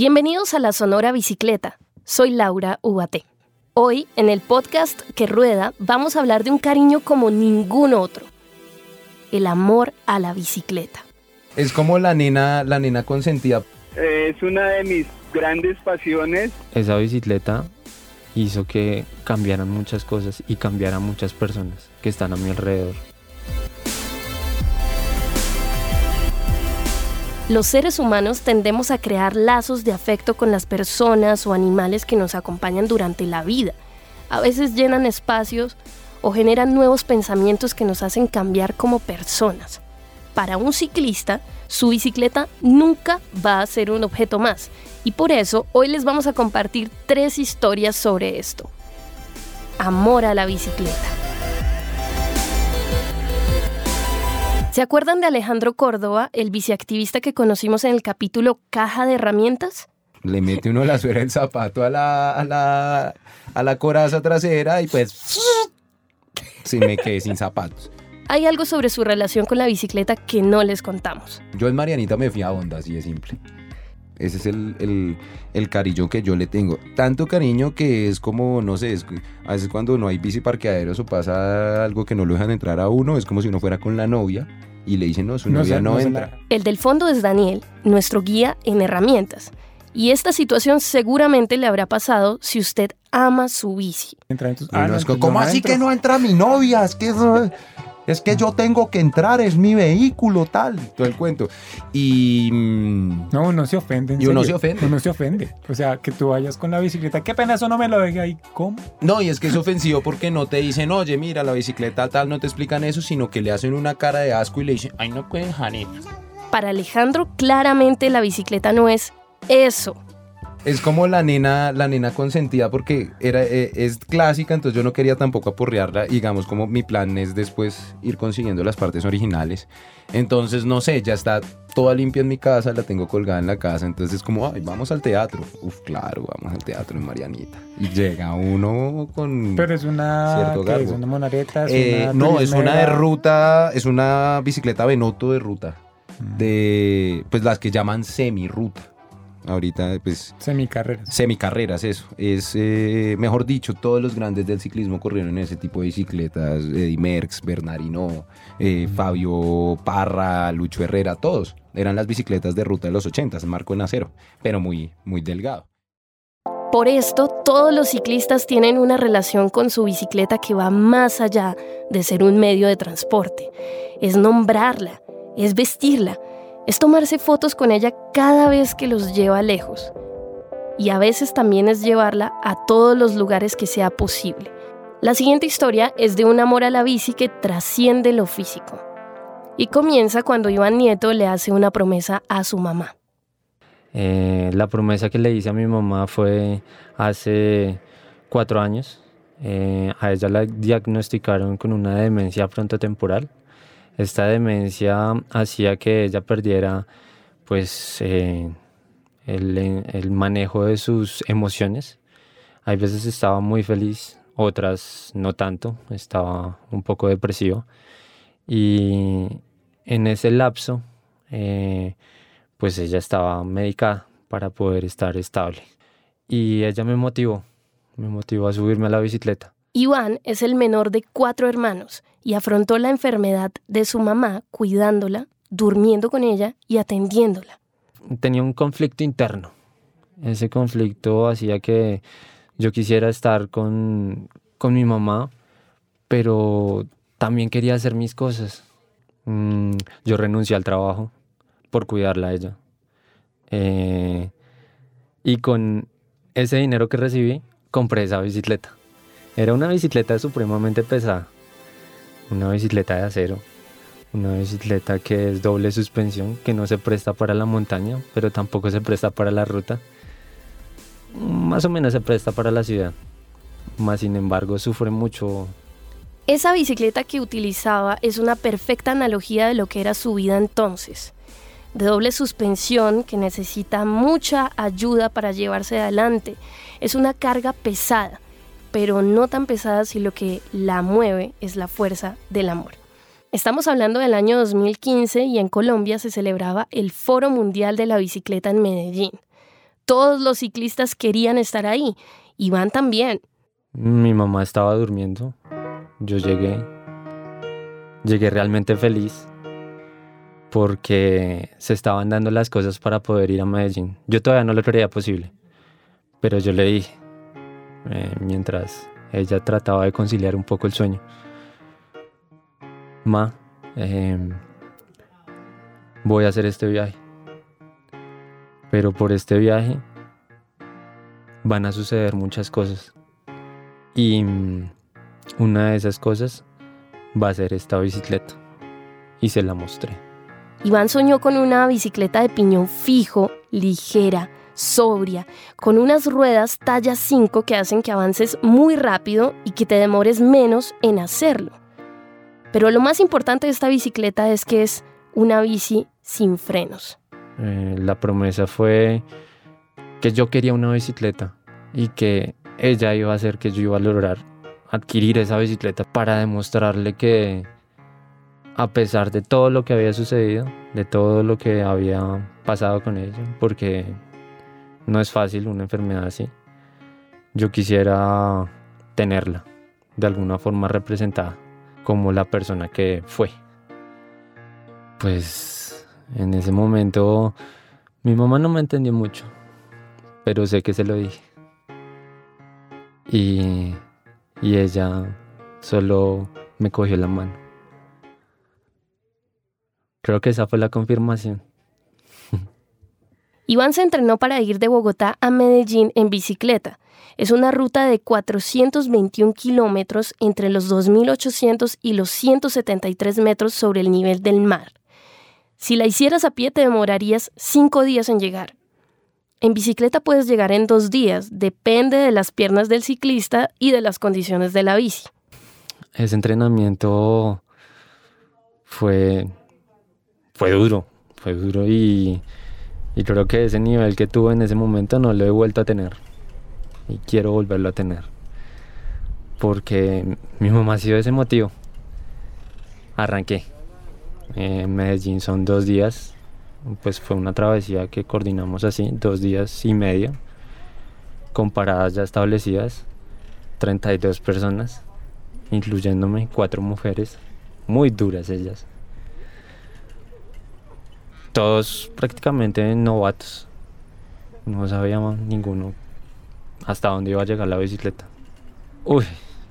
Bienvenidos a la Sonora Bicicleta. Soy Laura Ubaté. Hoy, en el podcast que rueda, vamos a hablar de un cariño como ningún otro. El amor a la bicicleta. Es como la nena, la nena consentida. Es una de mis grandes pasiones. Esa bicicleta hizo que cambiaran muchas cosas y cambiaran muchas personas que están a mi alrededor. Los seres humanos tendemos a crear lazos de afecto con las personas o animales que nos acompañan durante la vida. A veces llenan espacios o generan nuevos pensamientos que nos hacen cambiar como personas. Para un ciclista, su bicicleta nunca va a ser un objeto más. Y por eso hoy les vamos a compartir tres historias sobre esto. Amor a la bicicleta. ¿Se acuerdan de Alejandro Córdoba, el biciactivista que conocimos en el capítulo Caja de Herramientas? Le mete uno la suera del zapato a la, a la, a la coraza trasera y pues se me quedé sin zapatos. Hay algo sobre su relación con la bicicleta que no les contamos. Yo en Marianita me fui a onda, así de simple. Ese es el, el, el, cariño que yo le tengo. Tanto cariño que es como, no sé, es, a veces cuando no hay bici parqueaderos o pasa algo que no lo dejan entrar a uno, es como si uno fuera con la novia y le dicen, no, su novia no, entra. El del fondo es Daniel, nuestro guía en herramientas. Y esta situación seguramente le habrá pasado si usted ama su bici. Ah, ¿Cómo así que no entra mi novia? Es que eso es que yo tengo que entrar, es mi vehículo, tal, todo el cuento. Y... Mm, no, no se ofende. Y uno se ofende. Uno se ofende. O sea, que tú vayas con la bicicleta, qué pena eso no me lo deje ahí, ¿cómo? No, y es que es ofensivo porque no te dicen, oye, mira, la bicicleta tal, no te explican eso, sino que le hacen una cara de asco y le dicen, ay, no pueden Janine. Para Alejandro, claramente la bicicleta no es eso es como la nena, la nena consentida porque era, eh, es clásica, entonces yo no quería tampoco aporrearla. Digamos, como mi plan es después ir consiguiendo las partes originales. Entonces, no sé, ya está toda limpia en mi casa, la tengo colgada en la casa. Entonces es como, ay, vamos al teatro. Uf, claro, vamos al teatro en Marianita. Y llega uno con. Pero es una. Cierto garbo. ¿Es una monareta? Eh, no, es una de ruta, es una bicicleta Benoto de ruta. Mm. De, pues las que llaman semi-ruta ahorita pues... Semicarreras. Semicarreras, eso. Es, eh, mejor dicho, todos los grandes del ciclismo corrieron en ese tipo de bicicletas. Eddie Merckx, Bernardino, eh, Fabio Parra, Lucho Herrera, todos. Eran las bicicletas de ruta de los 80, marco en acero, pero muy, muy delgado. Por esto, todos los ciclistas tienen una relación con su bicicleta que va más allá de ser un medio de transporte. Es nombrarla, es vestirla, es tomarse fotos con ella cada vez que los lleva lejos. Y a veces también es llevarla a todos los lugares que sea posible. La siguiente historia es de un amor a la bici que trasciende lo físico. Y comienza cuando Iván Nieto le hace una promesa a su mamá. Eh, la promesa que le hice a mi mamá fue hace cuatro años. Eh, a ella la diagnosticaron con una demencia frontotemporal. Esta demencia hacía que ella perdiera pues eh, el, manejo de sus emociones. Hay veces estaba muy feliz, otras no tanto, estaba un poco depresivo. Y en ese lapso, eh, pues ella estaba medicada para poder estar estable. Y ella me motivó, me motivó a subirme a la bicicleta. Iván es el menor de cuatro hermanos y afrontó la enfermedad de su mamá cuidándola, durmiendo con ella y atendiéndola. Tenía un conflicto interno. Ese conflicto hacía que yo quisiera estar con, mi mamá, pero también quería hacer mis cosas. Mm, yo renuncié al trabajo por cuidarla a ella. Eh, y con ese dinero que recibí, compré esa bicicleta. Era una bicicleta supremamente pesada, una bicicleta de acero, una bicicleta que es doble suspensión, que no se presta para la montaña, pero tampoco se presta para la ruta. Más o menos se presta para la ciudad, más sin embargo sufre mucho. Esa bicicleta que utilizaba es una perfecta analogía de lo que era su vida entonces de doble suspensión que necesita mucha ayuda para llevarse adelante. Es una carga pesada pero no tan pesada si lo que la mueve es la fuerza del amor. Estamos hablando del año 2015 y en Colombia se celebraba el Foro Mundial de la Bicicleta en Medellín. todos los ciclistas querían estar ahí. Iván también. Mi mamá estaba durmiendo. Yo llegué. Llegué realmente feliz porque se estaban dando las cosas para poder ir a Medellín. Yo todavía no lo creía posible, pero yo le dije, eh, mientras ella trataba de conciliar un poco el sueño, Ma, em, voy a hacer este viaje, pero por este viaje van a suceder muchas cosas. Y mm, una de esas cosas va a ser esta bicicleta. Y se la mostré. Iván soñó con una bicicleta de piñón fijo, ligera, sobria, con unas ruedas talla 5 que hacen que avances muy rápido y que te demores menos en hacerlo. Pero lo más importante de esta bicicleta es que es una bici sin frenos. Eh, la promesa fue que yo quería una bicicleta y que ella iba a hacer que yo iba a lograr adquirir esa bicicleta para demostrarle que a pesar de todo lo que había sucedido, de todo lo que había pasado con ella, porque no es fácil una enfermedad así, yo quisiera tenerla de alguna forma representada como la persona que fue. Pues en ese momento mi mamá no me entendió mucho, pero sé que se lo dije. Y, y ella solo me cogió la mano. Creo que esa fue la confirmación. Iván se entrenó para ir de Bogotá a Medellín en bicicleta. Es una ruta de 421 kilómetros entre los 2.800 y los 173 metros sobre el nivel del mar. Si la hicieras a pie te demorarías cinco días en llegar. En bicicleta puedes llegar en dos días, depende de las piernas del ciclista y de las condiciones de la bici. Ese entrenamiento fue, fue duro, fue duro y, y creo que ese nivel que tuve en ese momento no lo he vuelto a tener y quiero volverlo a tener porque mi mamá ha sido ese motivo. Arranqué. En Medellín son dos días, pues fue una travesía que coordinamos así, dos días y medio, con paradas ya establecidas, 32 personas, incluyéndome, cuatro mujeres, muy duras ellas. Todos prácticamente novatos, no sabíamos ninguno hasta dónde iba a llegar la bicicleta. Uy,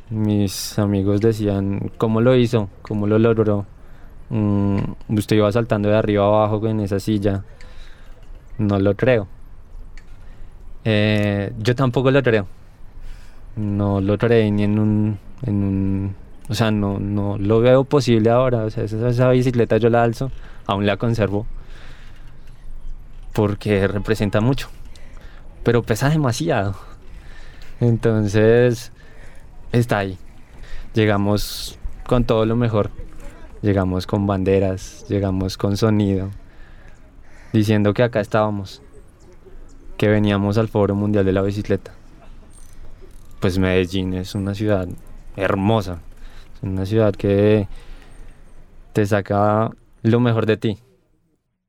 mis amigos decían, ¿cómo lo hizo? ¿Cómo lo logró? Mm, usted iba saltando de arriba abajo en esa silla. No lo creo. Eh, yo tampoco lo creo. No lo creí ni en un, o sea, no, no lo veo posible ahora. O sea, esa bicicleta yo la alzo, aún la conservo. Porque representa mucho. Pero pesa demasiado. Entonces, está ahí. Llegamos con todo lo mejor. Llegamos con banderas, llegamos con sonido, diciendo que acá estábamos, que veníamos al Foro Mundial de la Bicicleta. Pues Medellín es una ciudad hermosa, es una ciudad que te saca lo mejor de ti.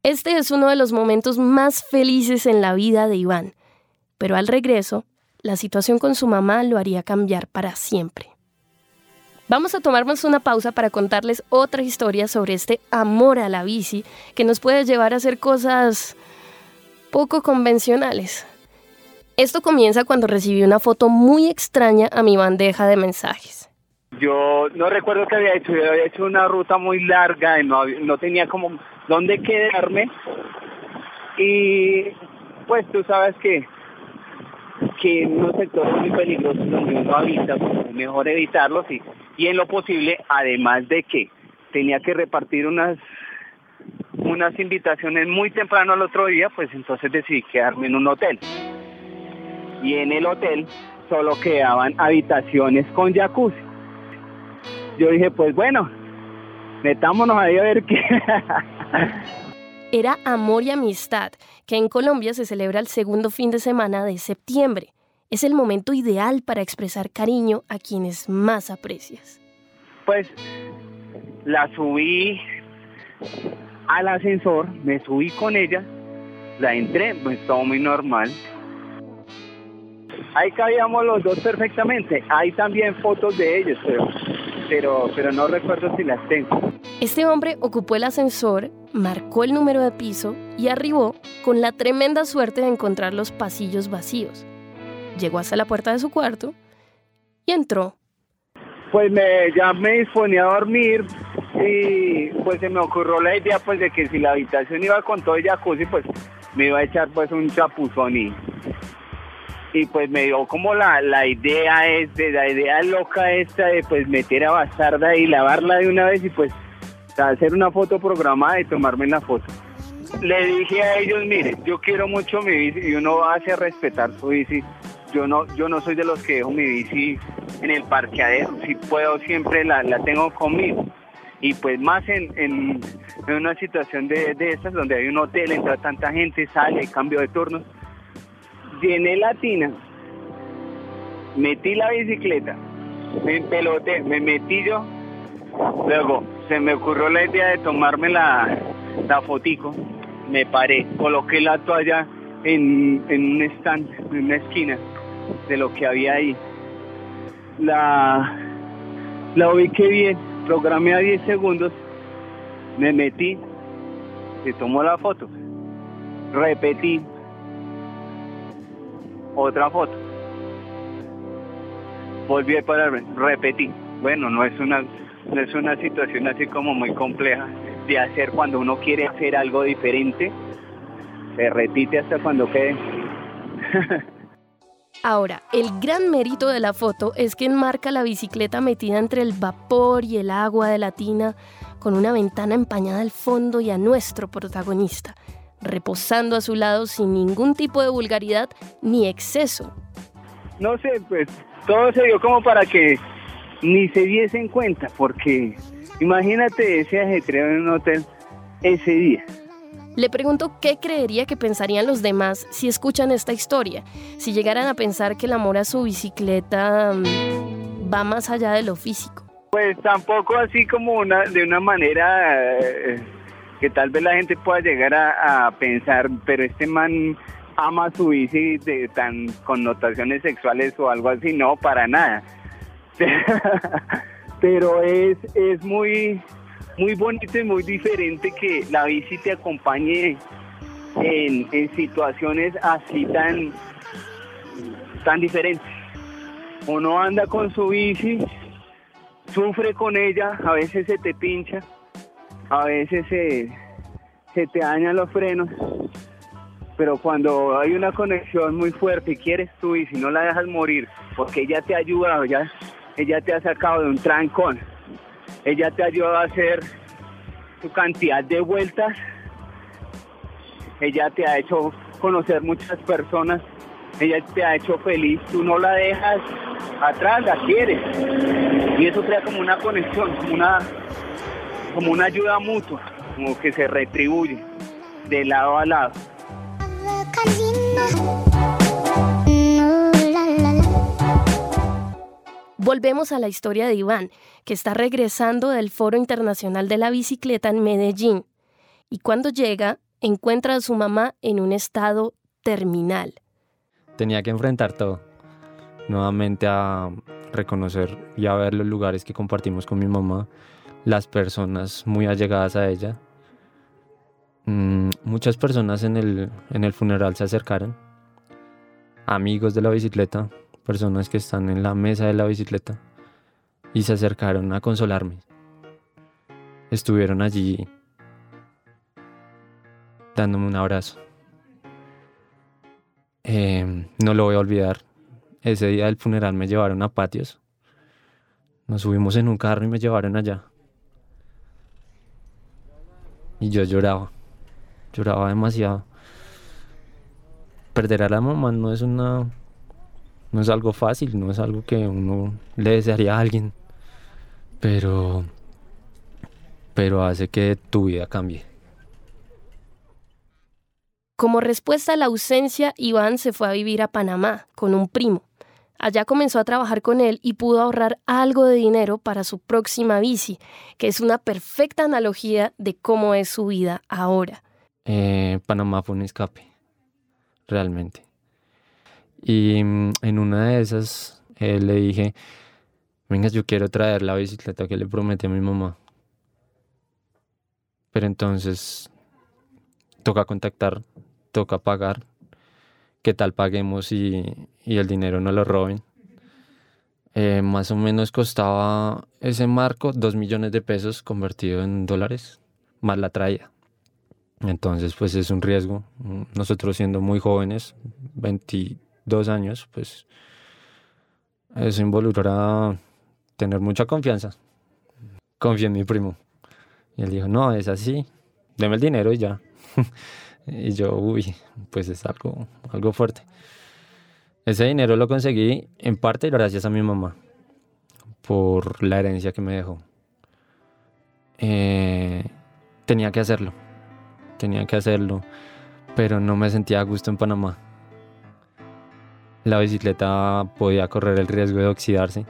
Este es uno de los momentos más felices en la vida de Iván, pero al regreso, la situación con su mamá lo haría cambiar para siempre. Vamos a tomarnos una pausa para contarles otra historia sobre este amor a la bici que nos puede llevar a hacer cosas poco convencionales. Esto comienza cuando recibí una foto muy extraña a mi bandeja de mensajes. Yo no recuerdo qué había hecho, yo había hecho una ruta muy larga y no, no tenía como dónde quedarme. Y pues tú sabes que que en unos sectores muy peligrosos donde uno habita, pues es mejor evitarlos y, y en lo posible, además de que tenía que repartir unas unas invitaciones muy temprano al otro día, pues entonces decidí quedarme en un hotel. Y en el hotel solo quedaban habitaciones con jacuzzi. Yo dije, pues bueno, metámonos ahí a ver qué. era Amor y Amistad, que en Colombia se celebra el segundo fin de semana de septiembre. Es el momento ideal para expresar cariño a quienes más aprecias. Pues la subí al ascensor, me subí con ella, la entré, pues todo muy normal. ahí cabíamos los dos perfectamente. Hay también fotos de ellos, pero, pero, pero no recuerdo si las tengo. Este hombre ocupó el ascensor, marcó el número de piso y arribó con la tremenda suerte de encontrar los pasillos vacíos. Llegó hasta la puerta de su cuarto y entró. Pues me, ya me disponía a dormir y pues se me ocurrió la idea pues de que si la habitación iba con todo el jacuzzi pues me iba a echar pues un chapuzón y, y pues me dio como la, la idea es de la idea loca esta de pues meter a Bastarda y lavarla de una vez y pues hacer una foto programada y tomarme la foto. Le dije a ellos, mire, yo quiero mucho mi bici y uno hace respetar su bici. Yo no, yo no soy de los que dejo mi bici en el parqueadero. Si puedo, siempre la, la tengo conmigo. Y pues más en, en, en una situación de, de estas donde hay un hotel, entra tanta gente, sale, cambio de turnos. Llené la tina, metí la bicicleta, me empeloté, me metí yo. Luego se me ocurrió la idea de tomarme la, la fotico. Me paré, coloqué la toalla en, en un stand, en una esquina de lo que había ahí. La, la ubiqué bien, programé a 10 segundos, me metí, se tomó la foto, repetí, otra foto, volví a pararme, repetí. Bueno, no es una no es una situación así como muy compleja de hacer cuando uno quiere hacer algo diferente. Se repite hasta cuando quede. Ahora, el gran mérito de la foto es que enmarca la bicicleta metida entre el vapor y el agua de la tina, con una ventana empañada al fondo y a nuestro protagonista, reposando a su lado sin ningún tipo de vulgaridad ni exceso. No sé, pues todo se dio como para que ni se diesen cuenta, porque imagínate ese ajetreo en un hotel ese día. Le pregunto qué creería que pensarían los demás si escuchan esta historia, si llegaran a pensar que el amor a su bicicleta mm, va más allá de lo físico. Pues tampoco así como una de una manera eh, que tal vez la gente pueda llegar a, pensar, pero este man ama su bici de tan connotaciones sexuales o algo así, no, para nada. pero es, es muy, muy bonito y muy diferente que la bici te acompañe en, en situaciones así tan, tan diferentes. Uno anda con su bici, sufre con ella, a veces se te pincha, a veces se, te dañan los frenos, pero cuando hay una conexión muy fuerte y quieres tú y si no la dejas morir, porque ella te ayuda, ya ella te ha sacado de un trancón, ella te ayuda a hacer tu cantidad de vueltas, ella te ha hecho conocer muchas personas, ella te ha hecho feliz, tú no la dejas atrás, la quieres. Y eso crea como una conexión, como una, como una ayuda mutua, como que se retribuye de lado a lado. Volvemos a la historia de Iván, que está regresando del Foro Internacional de la Bicicleta en Medellín. Y cuando llega, encuentra a su mamá en un estado terminal. Tenía que enfrentar todo. Nuevamente a reconocer y a ver los lugares que compartimos con mi mamá, las personas muy allegadas a ella. Mm, muchas personas en el, en el funeral se acercaron, amigos de la bicicleta, personas que están en la mesa de la bicicleta y se acercaron a consolarme. Estuvieron allí dándome un abrazo. Eh, no lo voy a olvidar. Ese día del funeral me llevaron a patios. Nos subimos en un carro y me llevaron allá. Y yo lloraba. Lloraba demasiado. Perder a la mamá no es una no es algo fácil, no es algo que uno le desearía a alguien, pero, pero hace que tu vida cambie. Como respuesta a la ausencia, Iván se fue a vivir a Panamá con un primo. Allá comenzó a trabajar con él y pudo ahorrar algo de dinero para su próxima bici, que es una perfecta analogía de cómo es su vida ahora. Eh, Panamá fue un escape, realmente. Y mm, en una de esas eh, le dije, venga, yo quiero traer la bicicleta que le prometí a mi mamá. Pero entonces toca contactar, toca pagar. ¿Qué tal paguemos y, y el dinero no lo roben? Eh, más o menos costaba ese marco 2 millones de pesos convertido en dólares, más la traía. Entonces, pues es un riesgo. Nosotros siendo muy jóvenes, 22 años, pues eso involucra tener mucha confianza. Confío en mi primo. Y él dijo, no, es así, deme el dinero y ya. y yo, uy, pues es algo, algo fuerte. Ese dinero lo conseguí en parte gracias a mi mamá, por la herencia que me dejó. Eh, tenía que hacerlo, tenía que hacerlo, pero no me sentía a gusto en Panamá. La bicicleta podía correr el riesgo de oxidarse.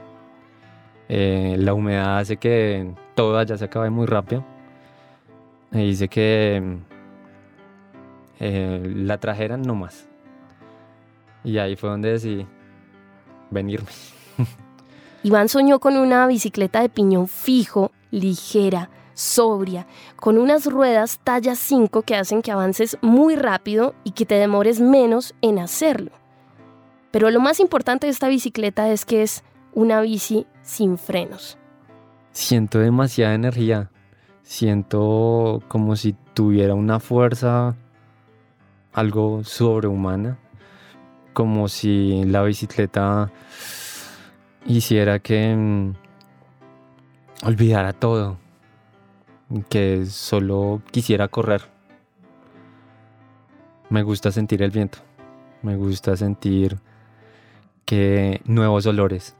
Eh, la humedad hace que todo allá se acabe muy rápido. Me dice que eh, la trajeran no más. Y ahí fue donde decidí venirme. Iván soñó con una bicicleta de piñón fijo, ligera, sobria, con unas ruedas talla 5 que hacen que avances muy rápido y que te demores menos en hacerlo. Pero lo más importante de esta bicicleta es que es una bici sin frenos. Siento demasiada energía. Siento como si tuviera una fuerza algo sobrehumana como si la bicicleta hiciera que mm, olvidara todo, que solo quisiera correr. Me gusta sentir el viento, me gusta sentir que nuevos olores.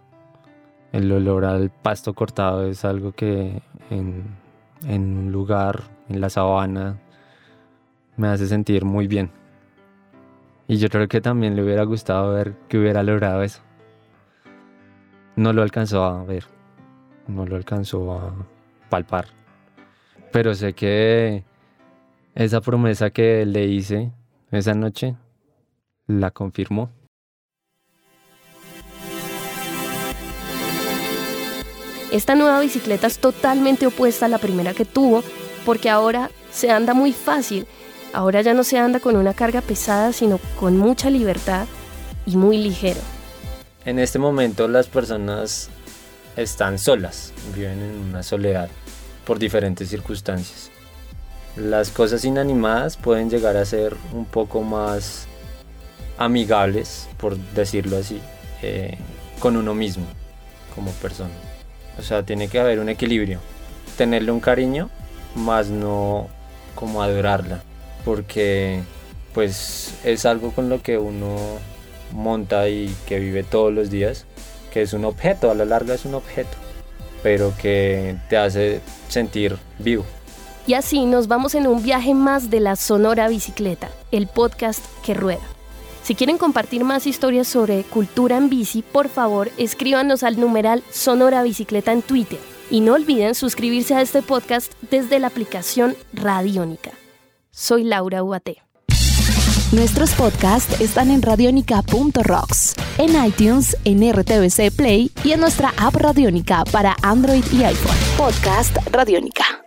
El olor al pasto cortado es algo que en, en un lugar, en la sabana, me hace sentir muy bien. Y yo creo que también le hubiera gustado ver que hubiera logrado eso. No lo alcanzó a ver, no lo alcanzó a palpar. Pero sé que esa promesa que le hice esa noche la confirmó. Esta nueva bicicleta es totalmente opuesta a la primera que tuvo porque ahora se anda muy fácil Ahora ya no se anda con una carga pesada, sino con mucha libertad y muy ligero. En este momento las personas están solas, viven en una soledad por diferentes circunstancias. Las cosas inanimadas pueden llegar a ser un poco más amigables, por decirlo así, eh, con uno mismo como persona. O sea, tiene que haber un equilibrio. Tenerle un cariño, más no como adorarla porque pues es algo con lo que uno monta y que vive todos los días, que es un objeto, a la larga es un objeto, pero que te hace sentir vivo. Y así nos vamos en un viaje más de la Sonora Bicicleta, el podcast que rueda. Si quieren compartir más historias sobre cultura en bici, por favor escríbanos al numeral Sonora Bicicleta en Twitter. Y no olviden suscribirse a este podcast desde la aplicación Radiónica. Soy Laura Uate. Nuestros podcasts están en radionica.rocks, en iTunes, en RTVC Play y en nuestra app Radionica para Android y iPhone. Podcast Radionica.